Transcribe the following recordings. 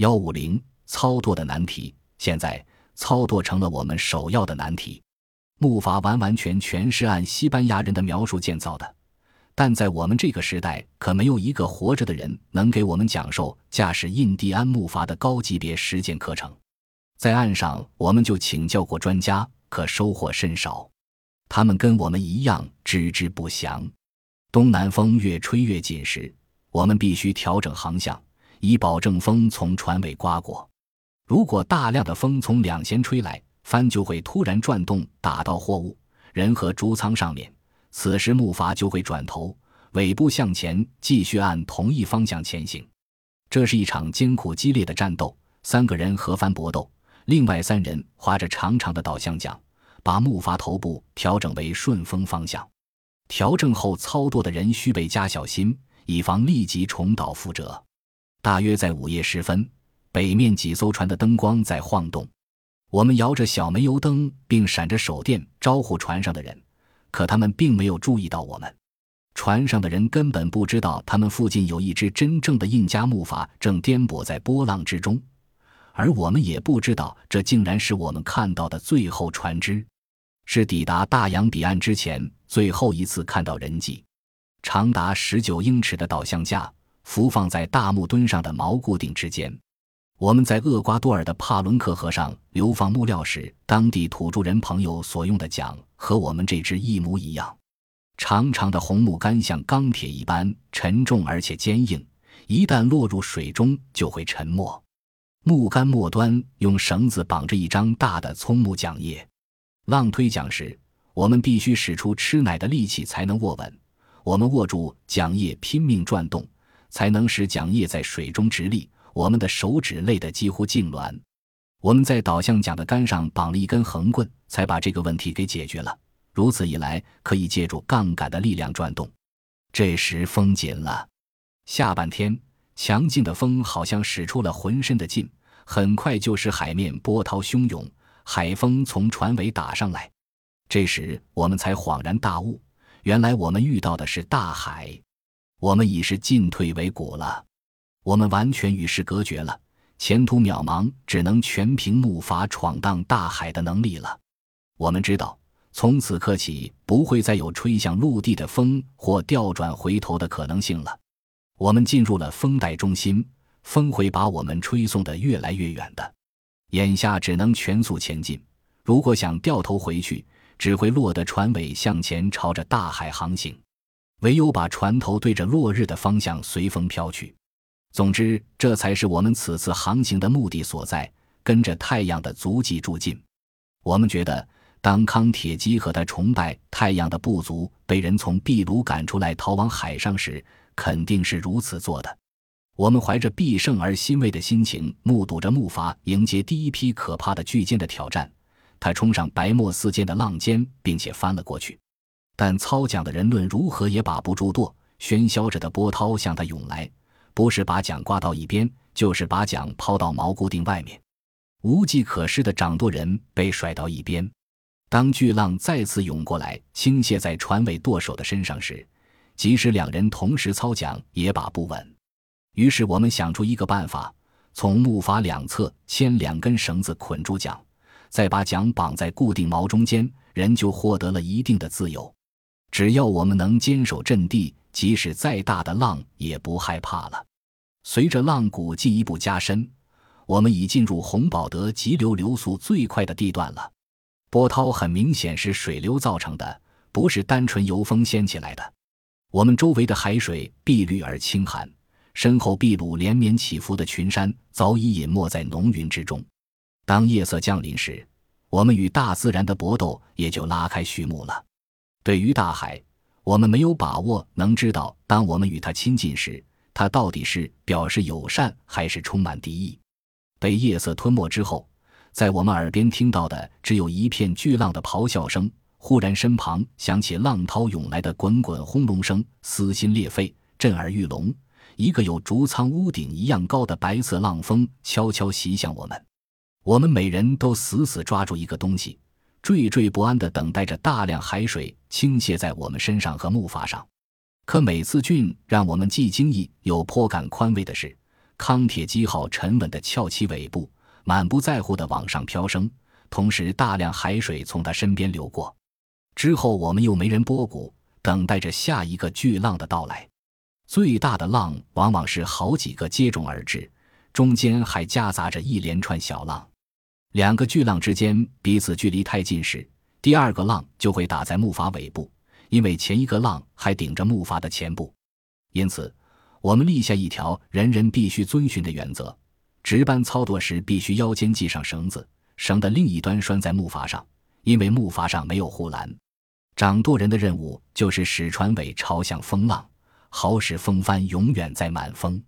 幺五零操舵的难题，现在操舵成了我们首要的难题。木筏完完全全是按西班牙人的描述建造的，但在我们这个时代，可没有一个活着的人能给我们讲授驾驶印第安木筏的高级别实践课程。在岸上，我们就请教过专家，可收获甚少。他们跟我们一样知之不详。东南风越吹越紧时，我们必须调整航向，以保证风从船尾刮过。如果大量的风从两舷吹来，帆就会突然转动，打到货物、人和竹舱上面。此时木筏就会转头，尾部向前，继续按同一方向前行。这是一场艰苦激烈的战斗，三个人和帆搏斗。另外三人划着长长的导向桨，把木筏头部调整为顺风方向。调整后操舵的人需倍加小心，以防立即重蹈覆辙。大约在午夜时分，北面几艘船的灯光在晃动。我们摇着小煤油灯，并闪着手电招呼船上的人，可他们并没有注意到我们。船上的人根本不知道，他们附近有一只真正的印加木筏正颠簸在波浪之中。而我们也不知道，这竟然是我们看到的最后船只，是抵达大洋彼岸之前最后一次看到人迹。长达十九英尺的导向架浮放在大木墩上的锚固定之间。我们在厄瓜多尔的帕伦克河上流放木料时，当地土著人朋友所用的桨和我们这只一模一样。长长的红木杆像钢铁一般沉重而且坚硬，一旦落入水中就会沉没。木杆末端用绳子绑着一张大的葱木桨叶，浪推桨时，我们必须使出吃奶的力气才能握稳。我们握住桨叶拼命转动，才能使桨叶在水中直立。我们的手指累得几乎痉挛。我们在导向桨的杆上绑了一根横棍，才把这个问题给解决了。如此一来，可以借助杠杆的力量转动。这时风紧了，下半天。强劲的风好像使出了浑身的劲，很快就使海面波涛汹涌，海风从船尾打上来。这时我们才恍然大悟，原来我们遇到的是大海，我们已是进退维谷了，我们完全与世隔绝了，前途渺茫，只能全凭木筏闯荡大海的能力了。我们知道，从此刻起不会再有吹向陆地的风或调转回头的可能性了。我们进入了风带中心，风会把我们吹送得越来越远的。眼下只能全速前进。如果想掉头回去，只会落得船尾向前朝着大海航行。唯有把船头对着落日的方向随风飘去。总之，这才是我们此次航行的目的所在，跟着太阳的足迹住进。我们觉得，当康铁基和他崇拜太阳的部族被人从秘鲁赶出来，逃往海上时，肯定是如此做的。我们怀着必胜而欣慰的心情，目睹着木筏迎接第一批可怕的巨舰的挑战。他冲上白沫四溅的浪尖，并且翻了过去。但操桨的人论如何也把不住舵，喧嚣着的波涛向他涌来，不是把桨刮到一边，就是把桨抛到锚固定外面。无计可施的掌舵人被甩到一边。当巨浪再次涌过来，倾泻在船尾舵手的身上时，即使两人同时操桨，也把不稳。于是我们想出一个办法：从木筏两侧牵两根绳子捆住桨，再把桨绑在固定锚中间，人就获得了一定的自由。只要我们能坚守阵地，即使再大的浪也不害怕了。随着浪谷进一步加深，我们已进入洪堡德急流流速最快的地段了。波涛很明显是水流造成的，不是单纯由风掀起来的。我们周围的海水碧绿而清寒，身后秘鲁连绵起伏的群山早已隐没在浓云之中。当夜色降临时，我们与大自然的搏斗也就拉开序幕了。对于大海，我们没有把握能知道，当我们与它亲近时，它到底是表示友善还是充满敌意。被夜色吞没之后，在我们耳边听到的只有一片巨浪的咆哮声。忽然，身旁响起浪涛涌来的滚滚轰隆声，撕心裂肺，震耳欲聋。一个有竹舱屋顶一样高的白色浪峰悄悄袭向我们，我们每人都死死抓住一个东西，惴惴不安地等待着大量海水倾泻在我们身上和木筏上。可每次俊让我们既惊异又颇感宽慰的是，康铁基号沉稳地翘起尾部，满不在乎地往上飘升，同时大量海水从它身边流过。之后，我们又没人拨鼓，等待着下一个巨浪的到来。最大的浪往往是好几个接踵而至，中间还夹杂着一连串小浪。两个巨浪之间彼此距离太近时，第二个浪就会打在木筏尾部，因为前一个浪还顶着木筏的前部。因此，我们立下一条人人必须遵循的原则：值班操作时必须腰间系上绳子，绳的另一端拴在木筏上，因为木筏上没有护栏。掌舵人的任务就是使船尾朝向风浪。好使风帆永远在满风。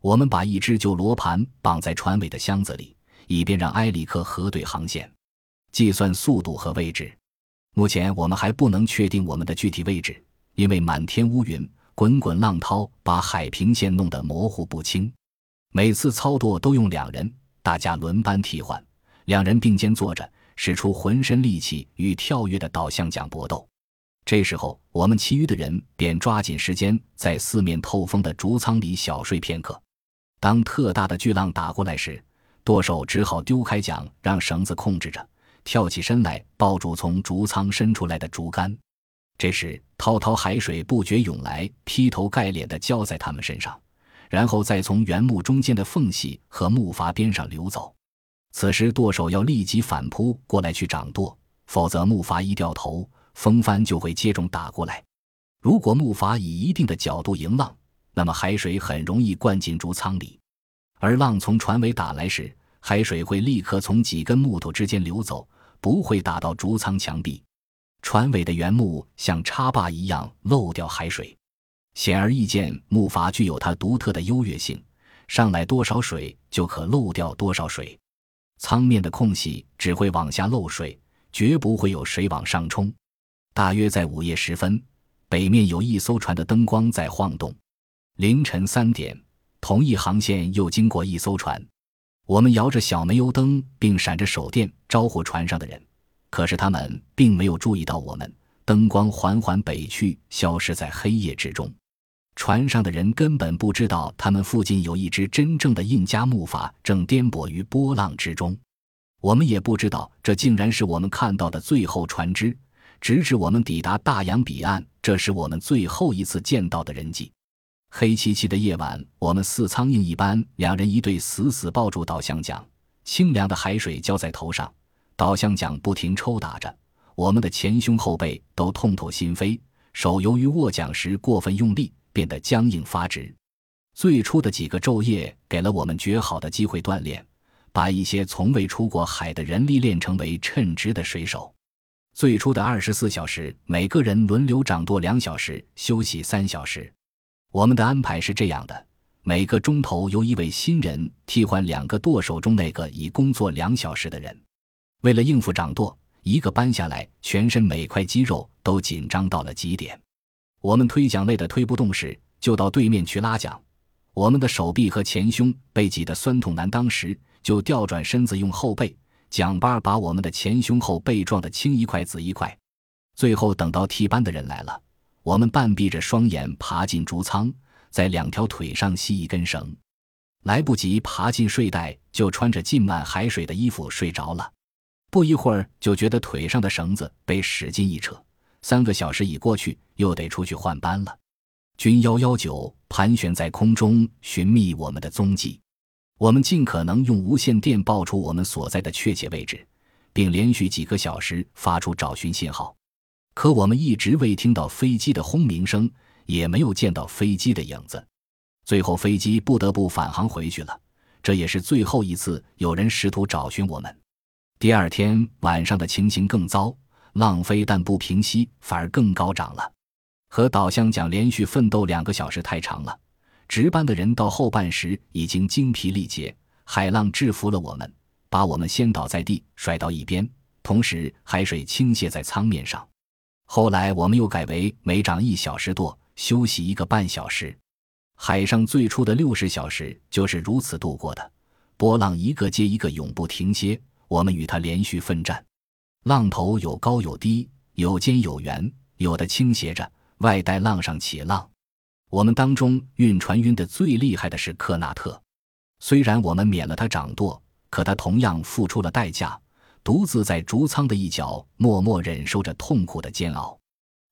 我们把一只旧罗盘绑在船尾的箱子里，以便让埃里克核对航线、计算速度和位置。目前我们还不能确定我们的具体位置，因为满天乌云、滚滚浪涛把海平线弄得模糊不清。每次操作都用两人，大家轮班替换，两人并肩坐着，使出浑身力气与跳跃的导向桨搏斗。这时候，我们其余的人便抓紧时间在四面透风的竹舱里小睡片刻。当特大的巨浪打过来时，舵手只好丢开桨，让绳子控制着，跳起身来抱住从竹舱伸出来的竹竿。这时，滔滔海水不觉涌来，劈头盖脸地浇在他们身上，然后再从原木中间的缝隙和木筏边上流走。此时，舵手要立即反扑过来去掌舵，否则木筏一掉头。风帆就会接踵打过来。如果木筏以一定的角度迎浪，那么海水很容易灌进竹舱里；而浪从船尾打来时，海水会立刻从几根木头之间流走，不会打到竹舱墙壁。船尾的原木像插坝一样漏掉海水。显而易见，木筏具有它独特的优越性：上来多少水就可漏掉多少水。舱面的空隙只会往下漏水，绝不会有水往上冲。大约在午夜时分，北面有一艘船的灯光在晃动。凌晨三点，同一航线又经过一艘船。我们摇着小煤油灯，并闪着手电招呼船上的人，可是他们并没有注意到我们。灯光缓缓北去，消失在黑夜之中。船上的人根本不知道，他们附近有一只真正的印加木筏正颠簸于波浪之中。我们也不知道，这竟然是我们看到的最后船只。直至我们抵达大洋彼岸，这是我们最后一次见到的人迹。黑漆漆的夜晚，我们似苍蝇一般，两人一对死死抱住导向桨，清凉的海水浇在头上，导向桨不停抽打着，我们的前胸后背都痛透心扉，手由于握桨时过分用力，变得僵硬发直。最初的几个昼夜给了我们绝好的机会锻炼，把一些从未出过海的人历练成为称职的水手。最初的二十四小时，每个人轮流掌舵两小时，休息三小时。我们的安排是这样的：每个钟头由一位新人替换两个舵手中那个已工作两小时的人。为了应付掌舵，一个班下来，全身每块肌肉都紧张到了极点。我们推桨累得推不动时，就到对面去拉桨；我们的手臂和前胸被挤得酸痛难当时，就调转身子用后背。桨把把我们的前胸后背撞得青一块紫一块，最后等到替班的人来了，我们半闭着双眼爬进竹舱，在两条腿上系一根绳，来不及爬进睡袋，就穿着浸满海水的衣服睡着了。不一会儿就觉得腿上的绳子被使劲一扯，三个小时已过去，又得出去换班了。军幺幺九盘旋在空中，寻觅我们的踪迹。我们尽可能用无线电报出我们所在的确切位置，并连续几个小时发出找寻信号，可我们一直未听到飞机的轰鸣声，也没有见到飞机的影子。最后，飞机不得不返航回去了。这也是最后一次有人试图找寻我们。第二天晚上的情形更糟，浪飞但不平息，反而更高涨了。和导向桨连续奋斗两个小时太长了。值班的人到后半时已经精疲力竭，海浪制服了我们，把我们掀倒在地，甩到一边，同时海水倾泻在舱面上。后来我们又改为每涨一小时舵，休息一个半小时。海上最初的六十小时就是如此度过的，波浪一个接一个，永不停歇，我们与它连续奋战。浪头有高有低，有尖有圆，有的倾斜着，外带浪上起浪。我们当中晕船晕得最厉害的是克纳特，虽然我们免了他掌舵，可他同样付出了代价，独自在竹舱的一角默默忍受着痛苦的煎熬。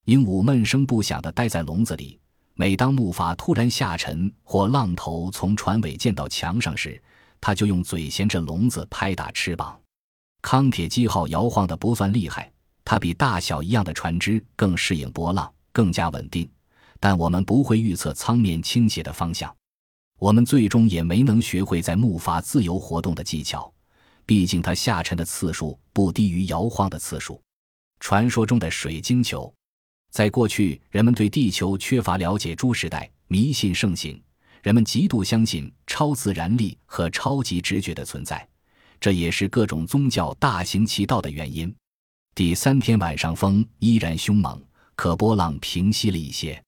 鹦鹉闷声不响地待在笼子里。每当木筏突然下沉或浪头从船尾溅到墙上时，它就用嘴衔着笼子拍打翅膀。康铁基号摇晃得不算厉害，它比大小一样的船只更适应波浪，更加稳定。但我们不会预测舱面倾斜的方向，我们最终也没能学会在木筏自由活动的技巧。毕竟它下沉的次数不低于摇晃的次数。传说中的水晶球。在过去，人们对地球缺乏了解，诸时代迷信盛行，人们极度相信超自然力和超级直觉的存在，这也是各种宗教大行其道的原因。第三天晚上，风依然凶猛，可波浪平息了一些。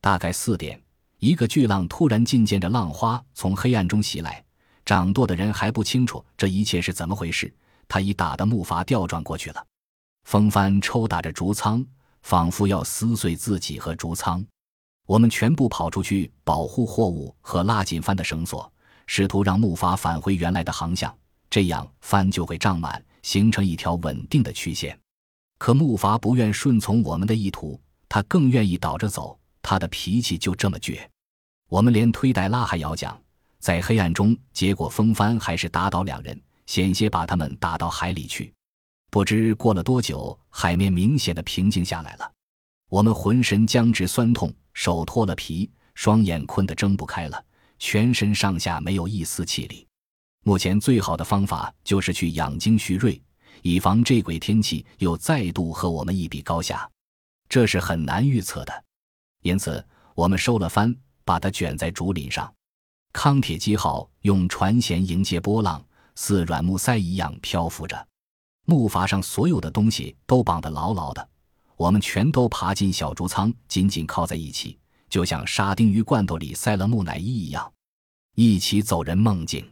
大概四点，一个巨浪突然进溅着浪花从黑暗中袭来，掌舵的人还不清楚这一切是怎么回事，他已打得木筏调转过去了，风帆抽打着竹舱。仿佛要撕碎自己和竹舱，我们全部跑出去保护货物和拉紧帆的绳索，试图让木筏返回原来的航向，这样帆就会胀满，形成一条稳定的曲线。可木筏不愿顺从我们的意图，它更愿意倒着走，它的脾气就这么倔。我们连推带拉还要讲，在黑暗中，结果风帆还是打倒两人，险些把他们打到海里去。不知过了多久，海面明显的平静下来了。我们浑身僵直酸痛，手脱了皮，双眼困得睁不开了，全身上下没有一丝气力。目前最好的方法就是去养精蓄锐，以防这鬼天气又再度和我们一比高下。这是很难预测的，因此我们收了帆，把它卷在竹林上。康铁基号用船舷迎接波浪，似软木塞一样漂浮着。木筏上所有的东西都绑得牢牢的，我们全都爬进小竹舱，紧紧靠在一起，就像沙丁鱼罐头里塞了木乃伊一样，一起走人梦境。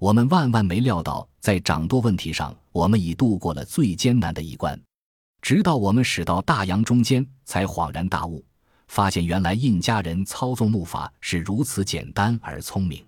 我们万万没料到，在掌舵问题上，我们已度过了最艰难的一关。直到我们驶到大洋中间，才恍然大悟，发现原来印加人操纵木筏是如此简单而聪明。